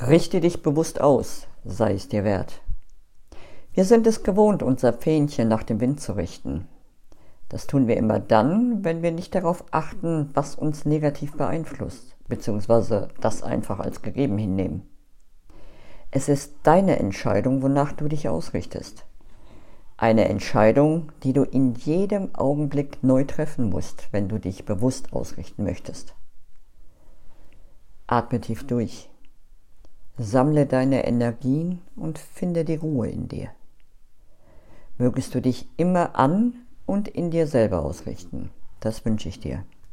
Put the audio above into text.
Richte dich bewusst aus, sei es dir wert. Wir sind es gewohnt, unser Fähnchen nach dem Wind zu richten. Das tun wir immer dann, wenn wir nicht darauf achten, was uns negativ beeinflusst, beziehungsweise das einfach als gegeben hinnehmen. Es ist deine Entscheidung, wonach du dich ausrichtest. Eine Entscheidung, die du in jedem Augenblick neu treffen musst, wenn du dich bewusst ausrichten möchtest. Atme tief durch. Sammle deine Energien und finde die Ruhe in dir. Mögest du dich immer an und in dir selber ausrichten. Das wünsche ich dir.